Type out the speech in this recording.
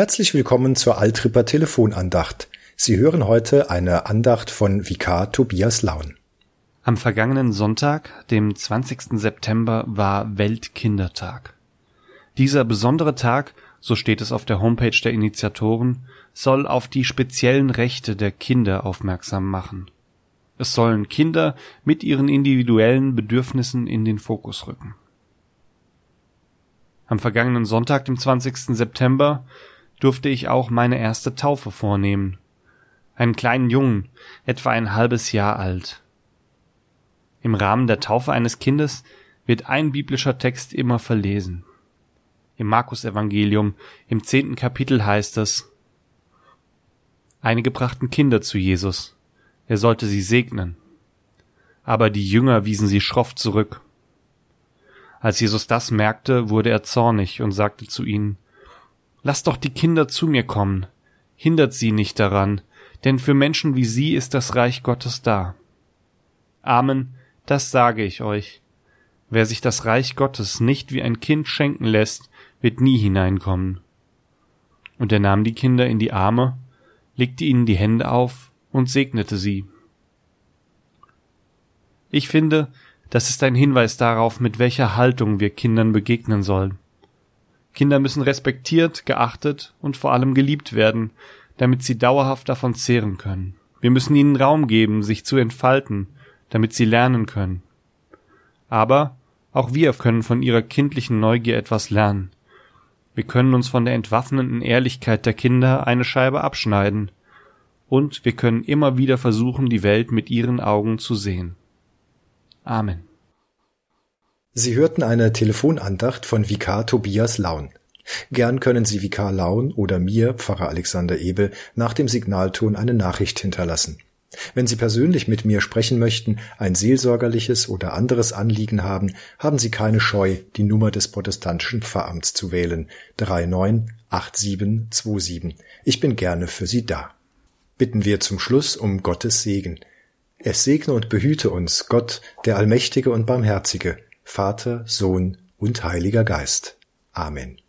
Herzlich willkommen zur Altripper Telefonandacht. Sie hören heute eine Andacht von Vikar Tobias Laun. Am vergangenen Sonntag, dem 20. September, war Weltkindertag. Dieser besondere Tag, so steht es auf der Homepage der Initiatoren, soll auf die speziellen Rechte der Kinder aufmerksam machen. Es sollen Kinder mit ihren individuellen Bedürfnissen in den Fokus rücken. Am vergangenen Sonntag, dem 20. September, durfte ich auch meine erste Taufe vornehmen. Einen kleinen Jungen, etwa ein halbes Jahr alt. Im Rahmen der Taufe eines Kindes wird ein biblischer Text immer verlesen. Im Markus-Evangelium im zehnten Kapitel heißt es, Einige brachten Kinder zu Jesus. Er sollte sie segnen. Aber die Jünger wiesen sie schroff zurück. Als Jesus das merkte, wurde er zornig und sagte zu ihnen, Lasst doch die Kinder zu mir kommen, hindert sie nicht daran, denn für Menschen wie sie ist das Reich Gottes da. Amen, das sage ich euch. Wer sich das Reich Gottes nicht wie ein Kind schenken lässt, wird nie hineinkommen. Und er nahm die Kinder in die Arme, legte ihnen die Hände auf und segnete sie. Ich finde, das ist ein Hinweis darauf, mit welcher Haltung wir Kindern begegnen sollen. Kinder müssen respektiert, geachtet und vor allem geliebt werden, damit sie dauerhaft davon zehren können. Wir müssen ihnen Raum geben, sich zu entfalten, damit sie lernen können. Aber auch wir können von ihrer kindlichen Neugier etwas lernen. Wir können uns von der entwaffnenden Ehrlichkeit der Kinder eine Scheibe abschneiden, und wir können immer wieder versuchen, die Welt mit ihren Augen zu sehen. Amen. Sie hörten eine Telefonandacht von Vikar Tobias Laun. Gern können Sie Vikar Laun oder mir, Pfarrer Alexander Ebel, nach dem Signalton eine Nachricht hinterlassen. Wenn Sie persönlich mit mir sprechen möchten, ein seelsorgerliches oder anderes Anliegen haben, haben Sie keine Scheu, die Nummer des protestantischen Pfarramts zu wählen 398727. Ich bin gerne für Sie da. Bitten wir zum Schluss um Gottes Segen. Es segne und behüte uns Gott, der Allmächtige und Barmherzige, Vater, Sohn und Heiliger Geist. Amen.